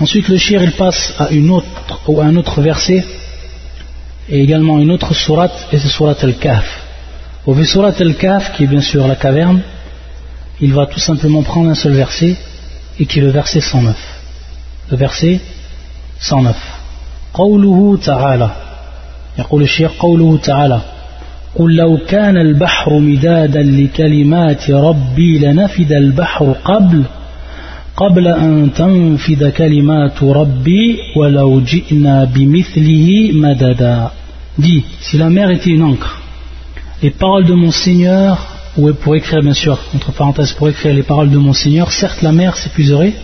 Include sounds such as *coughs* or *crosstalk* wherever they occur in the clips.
Ensuite, le shir il passe à une autre ou à un autre verset et également une autre sourate et c'est sourate al-Kahf. Au vu sourate al-Kahf qui est bien sûr la caverne, il va tout simplement prendre un seul verset et qui est le verset 109. Le verset 109. قوله تعالى يقول الشيخ قوله تعالى قل لو كان البحر مدادا لكلمات ربي لنفد البحر قبل قبل أن تنفد كلمات ربي ولو جئنا بمثله مددا dit si la mer était une encre les paroles de mon Seigneur ou pour écrire bien sûr entre parenthèses pour écrire les paroles de mon Seigneur certes la mer s'épuiserait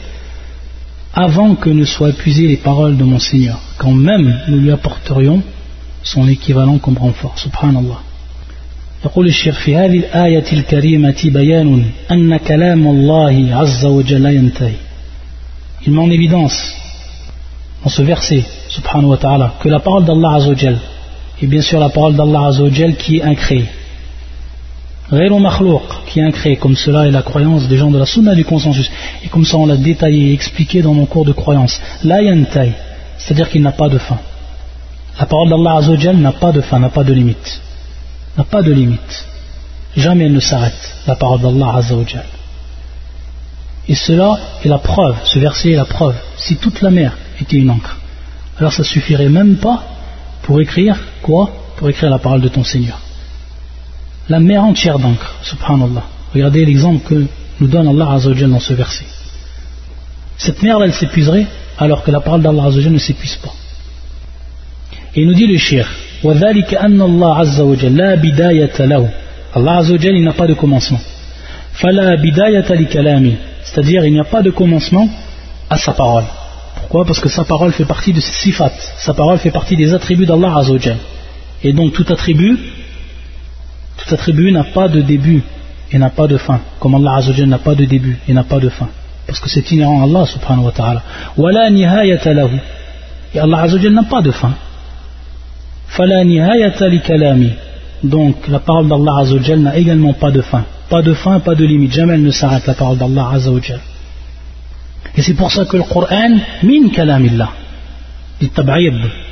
avant que ne soient épuisées les paroles de mon Seigneur quand même nous lui apporterions son équivalent comme renfort subhanallah يقول الشيخ في هذه الآية الكريمة بيان أن كلام الله عز وجل ينتهي Il met en évidence dans ce verset, subhanahu wa ta'ala, que la parole d'Allah Azzawajal est bien sûr la parole d'Allah Azzawajal qui est incréée. Ghayru makhlouq, qui est incréé, comme cela est la croyance des gens de la sunna du consensus. Et comme ça on l'a détaillé et expliqué dans mon cours de croyance. La yantai, c'est-à-dire qu'il n'a pas de fin. La parole d'Allah Azzawajal n'a pas de fin, n'a pas de limite n'a pas de limite. Jamais elle ne s'arrête, la parole d'Allah Azzawajal. Et cela est la preuve, ce verset est la preuve. Si toute la mer était une encre, alors ça suffirait même pas pour écrire quoi? Pour écrire la parole de ton Seigneur. La mer entière d'encre, subhanallah. Regardez l'exemple que nous donne Allah Azzawajal dans ce verset. Cette mer elle s'épuiserait alors que la parole d'Allah ne s'épuise pas. Et il nous dit le shir, وذلك أن الله عز وجل لا بداية له Allah عز وجل il n'a pas de commencement فلا بداية لكلامه c'est-à-dire il n'y a pas de commencement à sa parole pourquoi Parce que sa parole fait partie de ses sifat sa parole fait partie des attributs d'Allah عز وجل et donc tout attribut tout attribut n'a pas de début et n'a pas de fin comme Allah عز وجل n'a pas de début et n'a pas de fin parce que c'est inhérent à Allah subhanahu wa ta'ala ولا نهاية له et Allah عز وجل n'a pas de fin فلا نهاية لكلامي donc la parole d'Allah Azzawajal n'a également pas de fin pas de fin, pas de limite jamais elle ne s'arrête la parole d'Allah Azzawajal et c'est pour ça que le Coran min kalamillah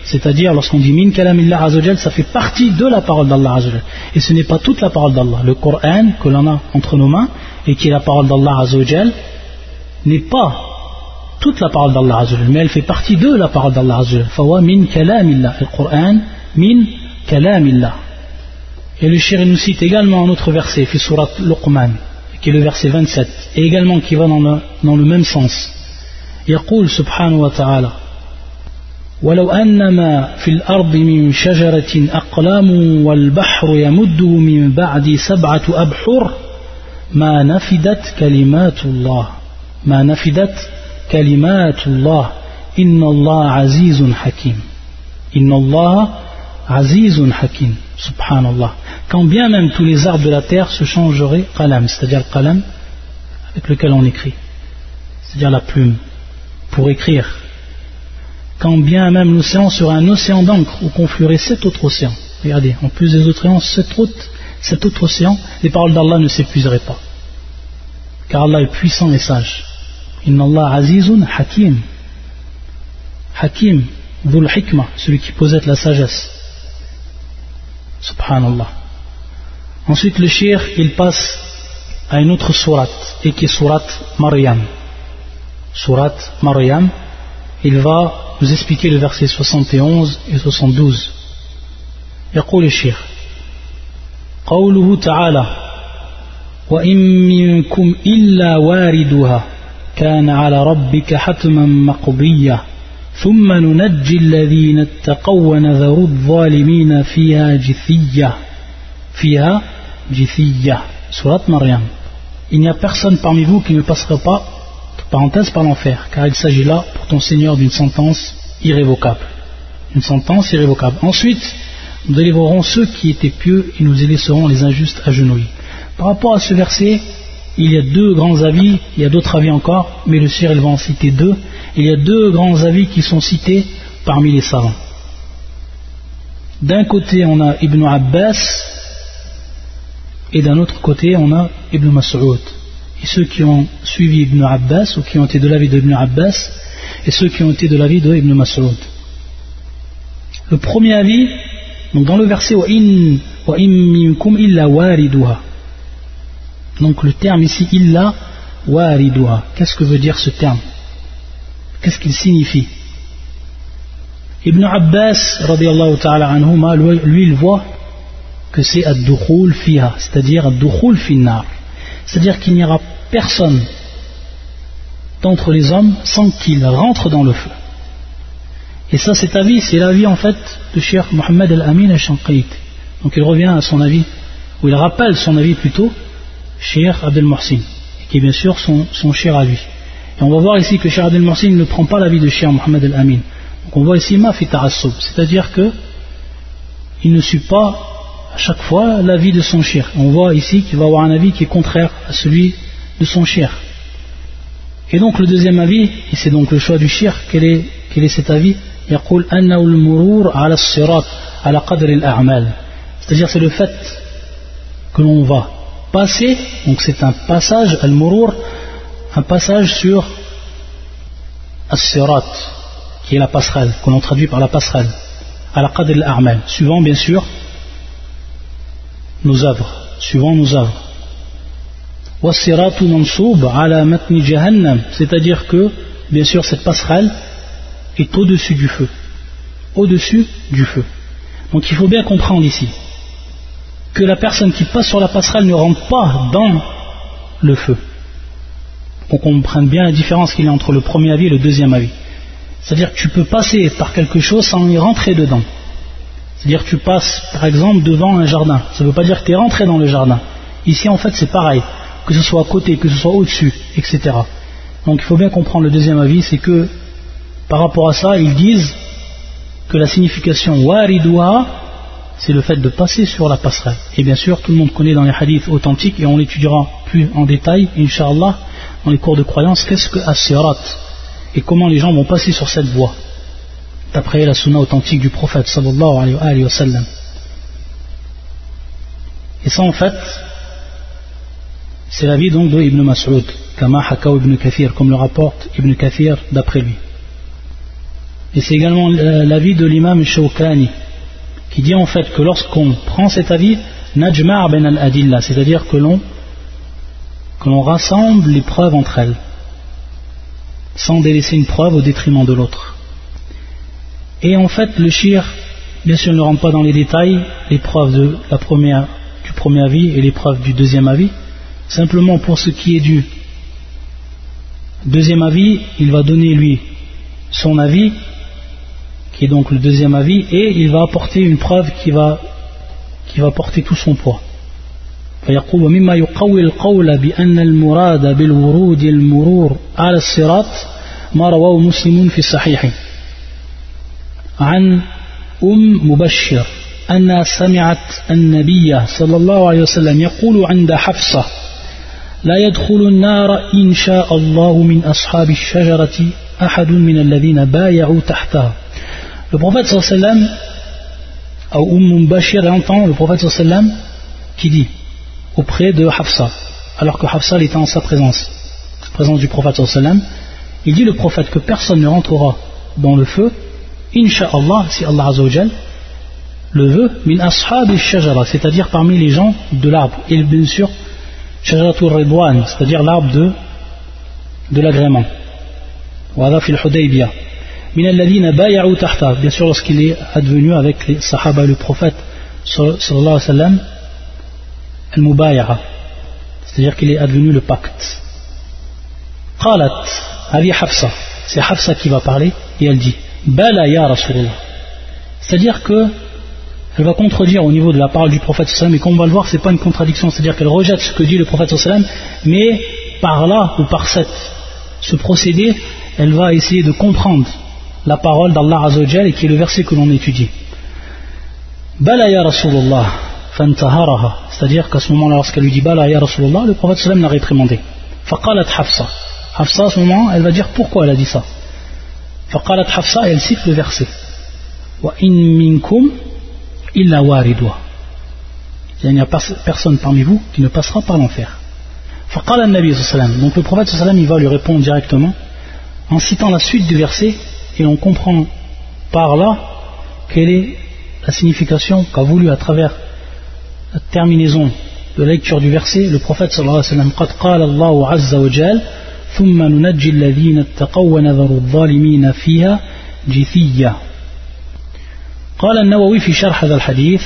c'est-à-dire lorsqu'on dit min kalamillah Azzawajal ça fait partie de la parole d'Allah Azzawajal et ce n'est pas toute la parole d'Allah le Coran que l'on a entre nos mains et qui est la parole d'Allah Azzawajal n'est pas toute la parole d'Allah Azzawajal mais elle fait partie de la parole d'Allah Azzawajal fawa min kalamillah le Coran min kalamillah. Et le shir nous cite également un autre verset, fi surat Luqman, qui est le verset 27, et également qui va dans le, dans le même sens. يقول سبحانه وتعالى ولو أن ما في الأرض من شجرة أقلام والبحر يمده من بعد سبعة أبحر ما نفدت كلمات الله ما نفدت كلمات الله إن الله عزيز حكيم إن الله Azizun Hakim, subhanallah. Quand bien même tous les arbres de la terre se changeraient qalam, c'est-à-dire le qalam avec lequel on écrit, c'est-à-dire la plume, pour écrire. Quand bien même l'océan serait un océan d'encre où confluerait sept autres océans. Regardez, en plus des autres océans, sept autres, cet autre océan, les paroles d'Allah ne s'épuiseraient pas. Car Allah est puissant et sage. Inna Allah azizun hakim. Hakim, dhul hikmah, celui qui possède la sagesse. Subhanallah. Ensuite, le shir, il passe à une autre sourate, et qui est sourate Maryam. Sourate Maryam, il va nous expliquer le verset 71 et 72. يقول الشيخ قوله تعالى وإن منكم إلا واردها كان على ربك حتما مقضيا ثم ننجي الذين اتقوا ونذر الظالمين فيها جثية فيها جثية سورة مريم Il n'y a personne parmi vous qui ne passera pas, parenthèse, par l'enfer, car il s'agit là, pour ton Seigneur, d'une sentence irrévocable. Une sentence irrévocable. Ensuite, nous délivrerons ceux qui étaient pieux et nous laisserons les injustes agenouillés. Par rapport à ce verset, il y a deux grands avis, il y a d'autres avis encore, mais le Sire il va en citer deux. Il y a deux grands avis qui sont cités parmi les savants. D'un côté, on a Ibn Abbas, et d'un autre côté, on a Ibn Mas'ud. Et ceux qui ont suivi Ibn Abbas, ou qui ont été de l'avis d'Ibn Abbas, et ceux qui ont été de l'avis de Ibn Mas'ud. Le premier avis, dans le verset. Donc le terme ici illa wariduha. Qu'est-ce que veut dire ce terme? Qu'est-ce qu'il signifie? Ibn Abbas ta'ala anhuma, lui il voit que c'est ad-dukhul fiha, c'est-à-dire ad-dukhul finnar. C'est-à-dire qu'il n'y aura personne d'entre les hommes sans qu'il rentre dans le feu. Et ça, cet avis, c'est l'avis en fait de Cheikh Mohammed Al-Amin Al-Shanqait. Donc il revient à son avis, ou il rappelle son avis plutôt, Cheikh Abdel Morsin, qui est bien sûr son, son à lui. Et on va voir ici que Cheikh Abdel Morsin ne prend pas l'avis de Cheikh Mohammed Al-Amin. Donc on voit ici ma c'est-à-dire que il ne suit pas à chaque fois l'avis de son cher. On voit ici qu'il va avoir un avis qui est contraire à celui de son cher. Et donc le deuxième avis, et c'est donc le choix du cher, quel est, quel est cet avis? C'est-à-dire c'est le fait que l'on va passer donc c'est un passage al-murur un passage sur as-sirat qui est la passerelle que l'on traduit par la passerelle. À la qadr al-a'mal. Suivant bien sûr nos œuvres. Suivant nos œuvres. C'est-à-dire que bien sûr cette passerelle est au-dessus du feu. Au-dessus du feu. Donc il faut bien comprendre ici que la personne qui passe sur la passerelle ne rentre pas dans le feu. Qu'on comprenne bien la différence qu'il y a entre le premier avis et le deuxième avis. C'est-à-dire que tu peux passer par quelque chose sans y rentrer dedans. C'est-à-dire que tu passes par exemple devant un jardin. Ça ne veut pas dire que tu es rentré dans le jardin. Ici en fait c'est pareil, que ce soit à côté, que ce soit au-dessus, etc. Donc il faut bien comprendre le deuxième avis, c'est que par rapport à ça, ils disent que la signification waridua, c'est le fait de passer sur la passerelle. Et bien sûr, tout le monde connaît dans les hadiths authentiques, et on l'étudiera plus en détail, inshallah, dans les cours de croyance, qu'est-ce que as et comment les gens vont passer sur cette voie, d'après la sunna authentique du prophète sallallahu alayhi wa sallam. Et ça, en fait, c'est l'avis donc de Ibn Mas'ud, Kama Ibn Kathir, comme le rapporte Ibn Kathir d'après lui. Et c'est également l'avis de l'imam Shawkani, qui dit en fait que lorsqu'on prend cet avis, Najma' ben al-adilla, c'est-à-dire que l'on que l'on rassemble les preuves entre elles, sans délaisser une preuve au détriment de l'autre. Et en fait, le shir, bien sûr, ne rentre pas dans les détails, les preuves du premier avis et les preuves du deuxième avis. Simplement pour ce qui est du deuxième avis, il va donner lui son avis qui est donc le deuxième avis, et il va apporter une preuve qui va, qui va porter tout son poids. فيقول ومما يقوي القول بأن المراد بالورود المرور على الصراط ما رواه مسلم في الصحيح عن أم مبشر أنها سمعت النبي صلى الله عليه وسلم يقول عند حفصة لا يدخل النار إن شاء الله من أصحاب الشجرة أحد من الذين بايعوا تحتها Le prophète sallam, à Umm Bashir entend le prophète sallam qui dit auprès de Hafsa, alors que Hafsa était en sa présence, présence du prophète sallam, il dit le prophète que personne ne rentrera dans le feu, Inch'Allah, si Allah le veut, min ashab shajara, c'est-à-dire parmi les gens de l'arbre, et bien sûr, shajaratul ridwan, c'est-à-dire l'arbre de, de l'agrément. Wada fil Hudaybiyah bien sûr lorsqu'il est advenu avec les sahaba le prophète c'est-à-dire qu'il est advenu le pacte. Ali Hafsa c'est Hafsa qui va parler et elle dit bala ya Rasulullah c'est-à-dire que elle va contredire au niveau de la parole du prophète sallam et comme on va le voir c'est pas une contradiction. C'est-à-dire qu'elle rejette ce que dit le prophète mais par là ou par cette, ce procédé elle va essayer de comprendre la parole d'Allah Azzawajal et qui est le verset que l'on étudie. Bala ya Rasulullah, fantaharaha. C'est-à-dire qu'à ce moment-là, lorsqu'elle lui dit Bala ya Rasulullah, le prophète sallam l'a réprimandé. Faqalat Hafsa. Hafsa, à ce moment, elle va dire pourquoi elle a dit ça. Faqalat Hafsa, elle cite le verset. Wa in minkum illa waridwa. Il n'y a personne parmi vous qui ne passera par l'enfer. Faqala Nabi sallam. Donc le prophète sallam, il va lui répondre directement en citant la suite du verset et on comprend par là quelle est la signification qu'a voulu à travers la terminaison de la lecture du verset le prophète sallallahu alayhi wa sallam قد قال الله عز وجل ثم ننجي الذين اتقوا ونذر الظالمين فيها جثية قال النووي في شرح هذا الحديث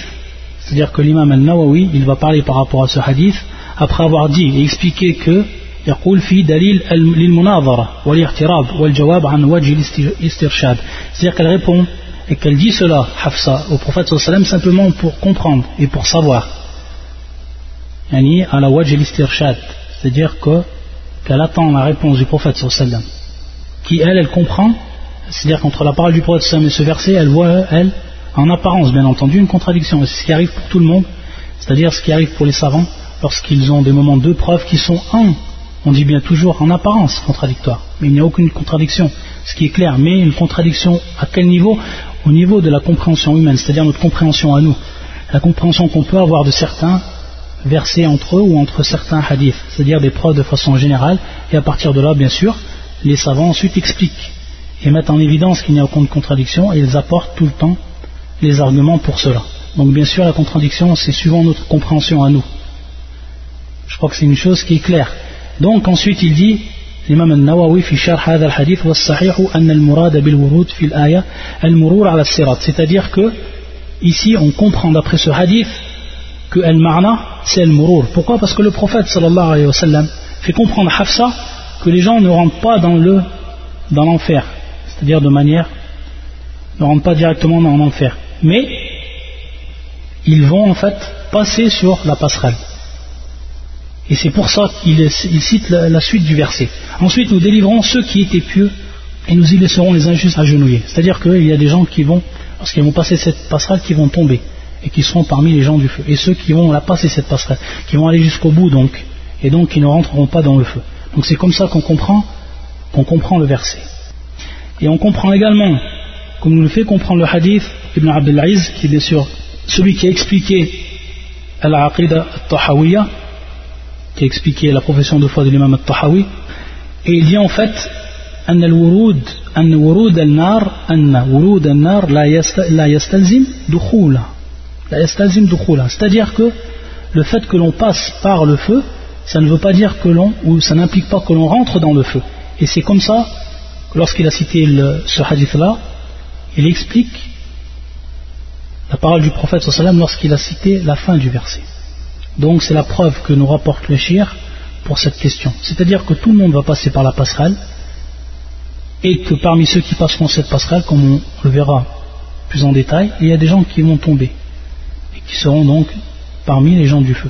c'est-à-dire que l'imam al-Nawawi il va parler par rapport à ce hadith après avoir dit et expliqué que يقول في دليل للمناظرة والاعتراض والجواب عن وجه الاسترشاد c'est-à-dire qu'elle répond et qu'elle dit cela Hafsa au prophète sallam simplement pour comprendre et pour savoir yani à la wajh al c'est-à-dire que qu'elle attend la réponse du prophète sallam qui elle elle comprend c'est-à-dire qu'entre la parole du prophète sallam et ce verset elle voit elle en apparence bien entendu une contradiction c'est ce qui arrive pour tout le monde c'est-à-dire ce qui arrive pour les savants lorsqu'ils ont des moments de preuve qui sont en on dit bien toujours en apparence contradictoire, mais il n'y a aucune contradiction, ce qui est clair, mais une contradiction à quel niveau? Au niveau de la compréhension humaine, c'est-à-dire notre compréhension à nous, la compréhension qu'on peut avoir de certains versets entre eux ou entre certains hadiths, c'est-à-dire des preuves de façon générale, et à partir de là, bien sûr, les savants ensuite expliquent et mettent en évidence qu'il n'y a aucune contradiction et ils apportent tout le temps les arguments pour cela. Donc bien sûr, la contradiction, c'est suivant notre compréhension à nous. Je crois que c'est une chose qui est claire. Donc ensuite il dit an al-murad bil wurud fi al-aya al-murur ala sirat. C'est-à-dire que ici on comprend d'après ce hadith que al-ma'na c'est al-murur pourquoi? Parce que le prophète sallallahu alayhi wa sallam fait comprendre à Hafsa que les gens ne rentrent pas dans le dans l'enfer. C'est-à-dire de manière ne rentrent pas directement dans l'enfer. Mais ils vont en fait passer sur la passerelle et c'est pour ça qu'il cite la, suite du verset. Ensuite, nous délivrons ceux qui étaient pieux et nous y laisserons les injustes agenouillés. C'est-à-dire qu'il y a des gens qui vont, lorsqu'ils vont passer cette passerelle, qui vont tomber et qui seront parmi les gens du feu. Et ceux qui vont la passer cette passerelle, qui vont aller jusqu'au bout donc, et donc qui ne rentreront pas dans le feu. Donc c'est comme ça qu'on comprend, qu'on comprend le verset. Et on comprend également, comme nous le fait comprendre le hadith Ibn Abdelaziz, qui est bien sûr celui qui a expliqué Al-Aqidah al-Tahawiyya, qui a expliqué la profession de foi de l'imam al-Tahawi et il dit en fait أن الورود أن ورود النار أن ورود النار لا لا يستلزم دخولها لا يستلزم دخولها c'est-à-dire que le fait que l'on passe par le feu ça ne veut pas dire que l'on ou ça n'implique pas que l'on rentre dans le feu et c'est comme ça lorsqu'il a cité le, ce hadith là il explique la parole du prophète sallam lorsqu'il a cité la fin du verset donc c'est la preuve que nous rapporte le shir pour cette question. C'est-à-dire que tout le monde va passer par la passerelle et que parmi ceux qui passeront cette passerelle, comme on le verra plus en détail, il y a des gens qui vont tomber et qui seront donc parmi les gens du feu.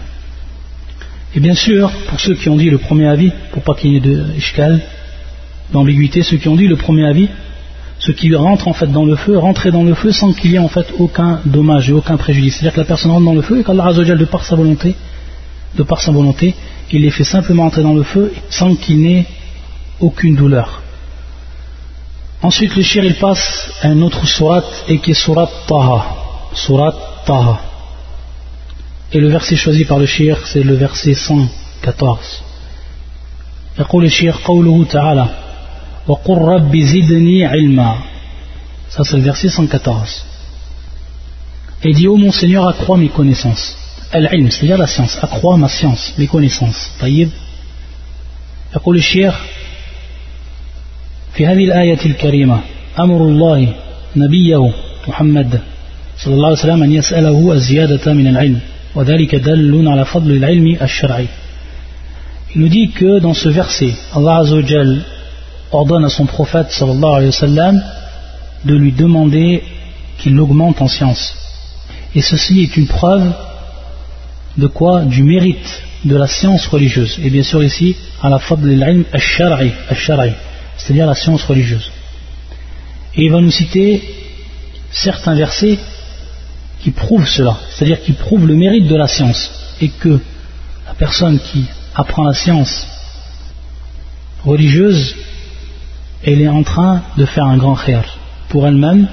Et bien sûr, pour ceux qui ont dit le premier avis, pour pas qu'il y ait de d'ambiguïté, ceux qui ont dit le premier avis, ce qui rentre en fait dans le feu, rentrer dans le feu sans qu'il y ait en fait aucun dommage et aucun préjudice. C'est-à-dire que la personne rentre dans le feu et qu'Allah Azzawajal, de par sa volonté, de par sa volonté, il les fait simplement entrer dans le feu sans qu'il n'ait aucune douleur. Ensuite, le shir il passe à un autre surat et qui est surat Taha. Surat Taha. Et le verset choisi par le shir, c'est le verset 114. يقول الشيخ قوله تعالى Ça c'est le verset 114 et dit ô mon Seigneur accrois mes connaissances al-ilm c'est-à-dire la science accrois ma science mes connaissances طيب يقول الشيخ في هذه الآية الكريمة أمر الله نبيه محمد صلى الله عليه وسلم أن يسأله الزيادة من العلم وذلك دل على فضل العلم الشرعي Il nous dit que dans ce verset, Allah Azzawajal ordonne à son prophète sallallahu alayhi wa sallam de lui demander qu'il augmente en science. Et ceci est une preuve de quoi? Du mérite de la science religieuse. Et bien sûr ici, à la fable de l'ilm al-shara'i, c'est-à-dire la science religieuse. Et il va nous citer certains versets qui prouvent cela, c'est-à-dire qui prouvent le mérite de la science, et que la personne qui apprend la science religieuse elle est en train de faire un grand khair pour elle-même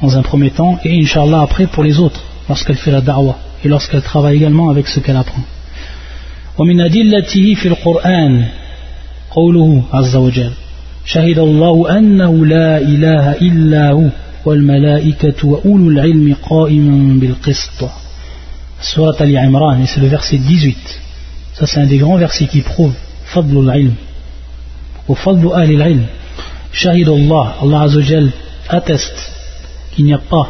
dans un premier temps et inshallah après pour les autres lorsqu'elle fait la da'wah et lorsqu'elle travaille également avec ce qu'elle apprend ومن أدلته في القرآن قوله عز وجل شهد الله أنه لا إله إلا هو والملائكة وأولو العلم قائما بالقسط Surat Ali Imran, et c'est le verset 18. Ça, c'est un des grands versets qui prouve Fadlul ilm. Ou Fadlu al ilm. Shahid Allah, Allah Azzawajal atteste qu'il n'y a pas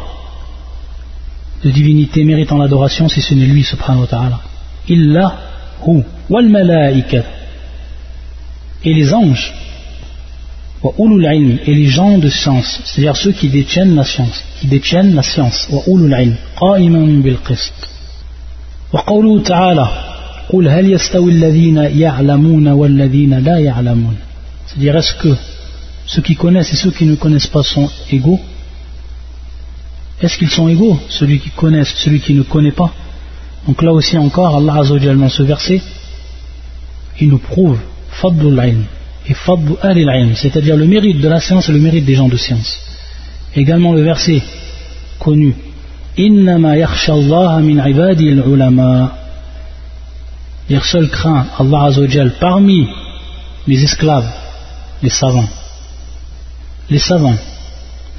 de divinité méritant l'adoration si ce n'est lui, subhanahu wa ta'ala. Illa hu, wal malaika. Et les anges, wa ulul ilm, et les gens de science, c'est-à-dire ceux qui détiennent la science, qui détiennent la science, wa ulul ilm, qa'iman bil qist. وقوله تعالى قل هل يستوي الذين يعلمون والذين لا يعلمون c'est-à-dire est-ce que ceux qui connaissent et ceux qui ne connaissent pas sont égaux. Est-ce qu'ils sont égaux celui qui connaît celui qui ne connaît pas? Donc là aussi encore Allah Azzawajal dans ce verset il nous prouve fadlul ilm et fadlu al ilm c'est-à-dire le mérite de la science et le mérite des gens de science. Également le verset connu Innama yakhsha Allah min ibadi al-ulama. Il seul craint Allah Azzawajal parmi les esclaves, les savants. Les savants,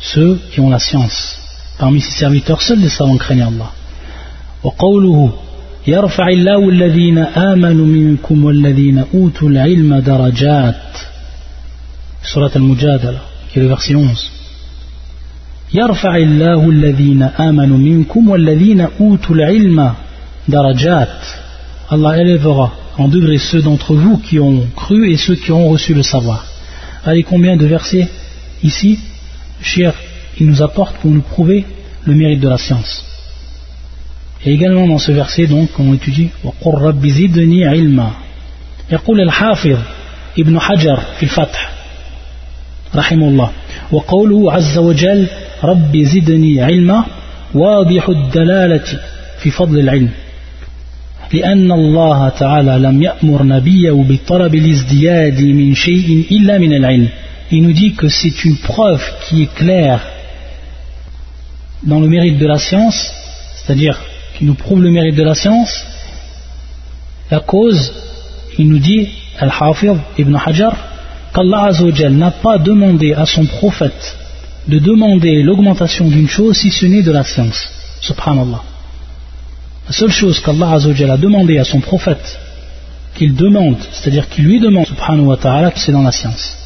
ceux qui ont la science. Parmi ses serviteurs, seuls les savants craignent Allah. وقوله يرفع الله الذين آمنوا منكم والذين أوتوا العلم درجات. Surat al-Mujadala, qui est le verset 11. يرفع الله الذين آمنوا منكم والذين أوتوا العلم درجات Allah élèvera en degré ceux d'entre vous qui ont cru et ceux qui ont reçu le savoir. Allez, combien de versets ici, cher, il nous apporte pour nous prouver le mérite de la science. Et également dans ce verset, donc, on étudie وَقُرْ رَبِّ زِدْنِي عِلْمًا يقول الحافظ ابن حجر في الفتح رحمه الله وقوله عز وجل رب زدني علما واضح الدلالة في فضل العلم لأن الله تعالى لم يأمر نبيه بطلب الازدياد من شيء إلا من العلم Il nous dit que c'est une preuve qui est claire dans le mérite de la science, c'est-à-dire qui nous prouve le mérite de la science. La cause, il nous dit, Al-Hafid ibn Hajar, qu'Allah n'a pas demandé à son prophète de demander l'augmentation d'une chose si ce n'est de la science. Subhanallah. La seule chose qu'Allah a demandé à son prophète, qu'il demande, c'est-à-dire qu'il lui demande, subhanahu wa ta'ala, c'est dans la science.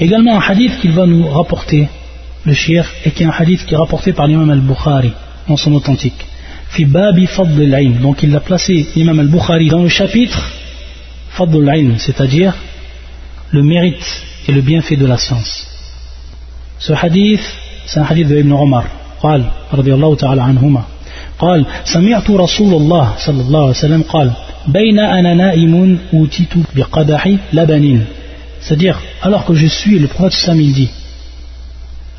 Également un hadith qu'il va nous rapporter, le shir, et qui est un hadith qui est rapporté par l'imam al-Bukhari, dans son authentique. Fi babi fadl al Donc il l'a placé, l'imam al-Bukhari, dans le chapitre fadl al c'est-à-dire le mérite et le bienfait de la science. Ce hadith, c'est un hadith de Ibn Omar. قال رضي الله تعالى عنهما قال سمعت رسول الله صلى الله عليه وسلم قال بين أنا نائم أوتيت بقدح لبن c'est-à-dire alors que je suis le prophète Sam il dit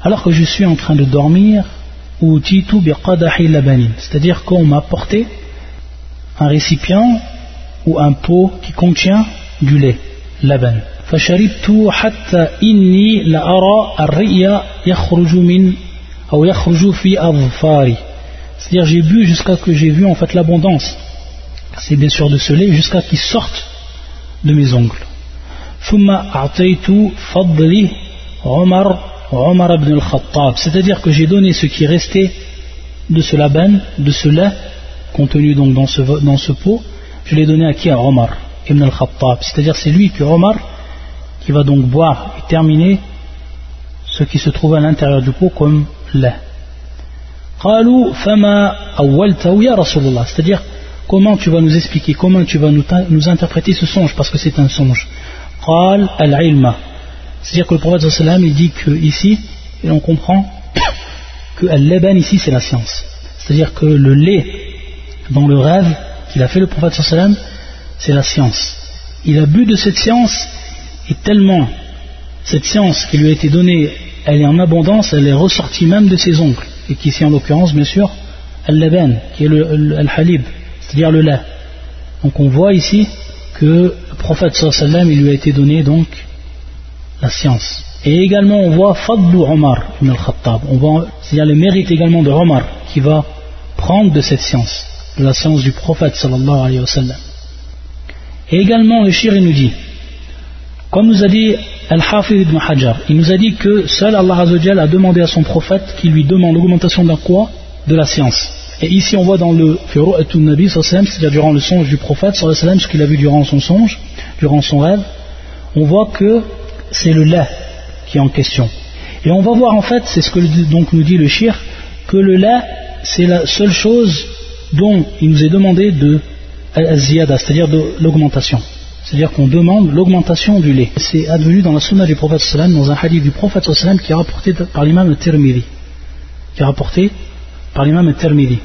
alors que je suis en train de dormir أوتيت بقدح لبن c'est-à-dire qu'on m'a apporté un récipient ou un pot qui contient du lait laban فشربت حتى إني لأرى الرئي يخرج من أو يخرج في أظفاري C'est-à-dire j'ai bu jusqu'à ce que j'ai vu en fait l'abondance. C'est bien sûr de ce lait jusqu'à qu'il sorte de mes ongles. C'est-à-dire que j'ai donné ce qui restait de ce laban, de ce lait, contenu donc dans ce, dans ce pot, je l'ai donné à qui? À Omar ibn al-Khattab. C'est-à-dire c'est lui que Omar qui va donc boire et terminer ce qui se trouve à l'intérieur du pot comme lait c'est-à-dire comment tu vas nous expliquer comment tu vas nous, interpréter ce songe parce que c'est un songe. c'est-à-dire que le prophète il dit que ici et on comprend *coughs* que al ici c'est la science. C'est-à-dire que le lait dans le rêve qu'il a fait le prophète c'est la science. Il a bu de cette science et tellement cette science qui lui a été donnée, elle est en abondance, elle est ressortie même de ses ongles, et qui ici en l'occurrence, bien sûr, al-laban, qui est le al-halib, c'est-à-dire le lait. Donc on voit ici que le prophète sallam, il lui a été donné donc la science. Et également on voit Fadlu Omar ibn al-Khattab, c'est-à-dire le mérite également de Omar qui va prendre de cette science, de la science du prophète sallallahu alayhi wa sallam. Et également le shir nous dit comme nous a dit Al-Hafid ibn Hajar, il nous a dit que seul Allah a demandé à son prophète qu'il lui demande l'augmentation d'un quoi De la science. Et ici on voit dans le Firu'atun Nabi, c'est-à-dire durant le songe du prophète, ce qu'il a vu durant son songe, durant son rêve, on voit que c'est le lait qui est en question. Et on va voir en fait, c'est ce que donc nous dit le shir, que le lait c'est la seule chose dont il nous est demandé de ziyada, c'est-à-dire de l'augmentation. C'est-à-dire qu'on demande l'augmentation du lait. C'est advenu dans la sunna du prophète sallam, dans un hadith du prophète sallam qui est rapporté par l'imam al-Tirmidhi. Qui est rapporté par l'imam al-Tirmidhi.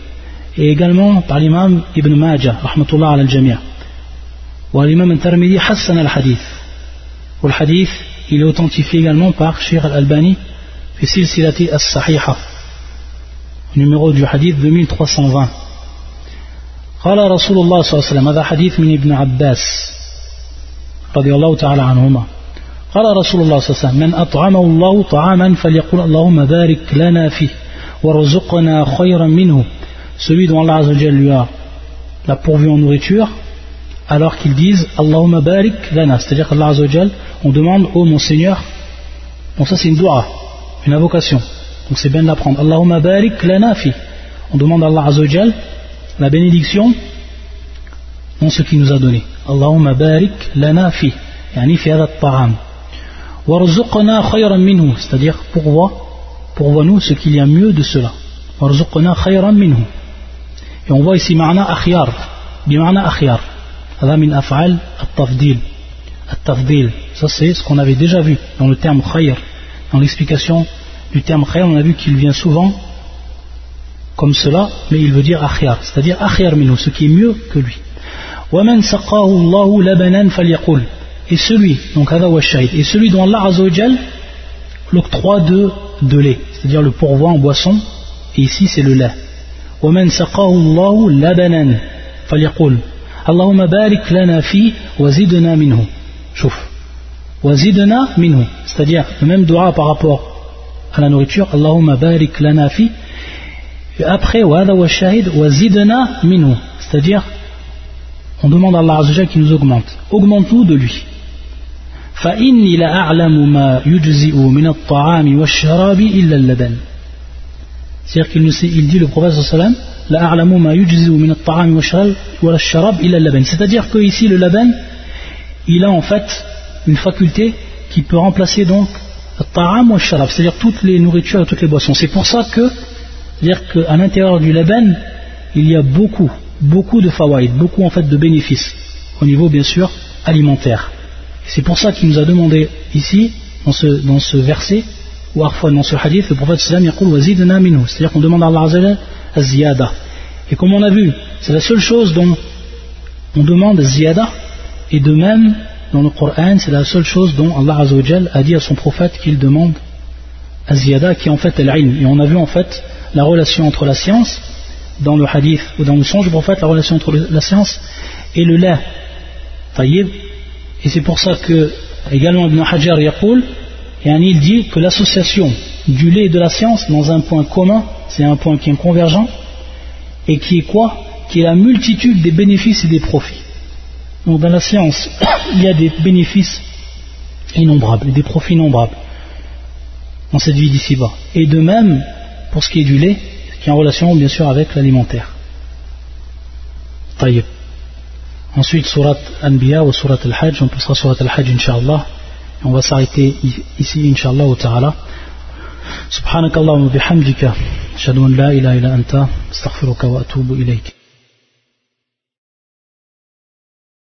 Et également par l'imam Ibn Majah, rahmatullah al-Jami'a. Ou l'imam al-Tirmidhi hassan al-hadith. Ou le hadith, il est authentifié également par Sheikh al-Albani, fi silsilati as-sahiha. Numéro du hadith 2320. قال رسول الله صلى الله عليه وسلم هذا حديث من ابن عباس رضي الله تعالى عنهما قال رسول الله صلى الله عليه وسلم من أطعمه الله طعاما فليقول اللهم بارك لنا فيه ورزقنا خيرا منه celui dont Allah Azzawajal lui a la pourvu en nourriture alors qu'ils disent Allahumma barik lana c'est-à-dire qu'Allah Azzawajal on demande oh mon Seigneur bon ça c'est une dua une invocation donc c'est bien de l'apprendre Allahumma barik lana fi on demande à Allah Azzawajal la bénédiction dans ce qu'il nous a donné. Allahumma barik lana fi, yani fi hadat ta'am. Warzuqna khayran minhu, c'est-à-dire pourvois, pourvois-nous ce qu'il y a mieux de cela. Warzuqna khayran minhu. Et on voit ici ma'na akhyar, bima'na akhyar. هذا من أفعال التفضيل التفضيل ça c'est ce qu'on avait déjà vu dans le terme khayr dans l'explication du terme khayr on a vu qu'il vient souvent comme cela, mais il veut dire akhyar, c'est-à-dire akhyar minhu, ce qui est mieux que lui. وَمَنْ سَقَاهُ اللَّهُ لَبَنًا فَلْيَقُلْ Et celui, donc هذا هو الشahid, et celui dont Allah Azzawajal l'octroie de, de lait, c'est-à-dire le pourvoi en boisson, et ici c'est le lait. وَمَنْ سَقَاهُ اللَّهُ لَبَنًا فَلْيَقُلْ اللهم بارك لنا فيه وزدنا منه شوف وزدنا منه c'est-à-dire le même dua par rapport à la nourriture اللهم بارك لنا فيه et après, c'est-à-dire, on demande à Allah Azzawajal qui nous augmente. Augmente-nous de lui. فإني لأعلم ما يجزئ من الطعام والشراب إلا اللبن c'est-à-dire qu'il il dit le prophète sallam لأعلم ما يجزئ من الطعام والشراب إلا اللبن c'est-à-dire que ici le laban il a en fait une faculté qui peut remplacer donc le ta'am ou sharab c'est-à-dire toutes les nourritures et toutes les boissons c'est pour ça que c'est-à-dire qu'à l'intérieur du laban, il y a beaucoup, beaucoup de fawaïd, beaucoup en fait de bénéfices, au niveau bien sûr alimentaire. C'est pour ça qu'il nous a demandé ici, dans ce, dans ce verset, ou parfois dans ce hadith, le prophète sallam c'est-à-dire qu'on demande à Allah ziyada. Et comme on a vu, c'est la seule chose dont on demande ziyada, et de même, dans le Coran, c'est la seule chose dont Allah a dit à son prophète qu'il demande ziyada, qui est en fait l'ilm. Et on a vu en fait la relation entre la science, dans le hadith ou dans le songe du prophète, la relation entre la science et le lait. Et c'est pour ça que, également Ibn Hajar Yaqul, il dit que l'association du lait et de la science dans un point commun, c'est un point qui est convergent, et qui est quoi? Qui est la multitude des bénéfices et des profits. Donc dans la science, *coughs* il y a des bénéfices innombrables et des profits innombrables dans cette vie d'ici-bas. Et de même, pour ce qui est du lait, qui est en relation bien sûr avec l'alimentaire. طيب. Ensuite, surat Anbiya ou surat Al-Hajj, on passera surat Al-Hajj, Inch'Allah. On va s'arrêter ici, Inch'Allah, au Ta'ala. سبحانك اللهم وبحمدك أشهد أن لا إله إلا أنت أستغفرك وأتوب إليك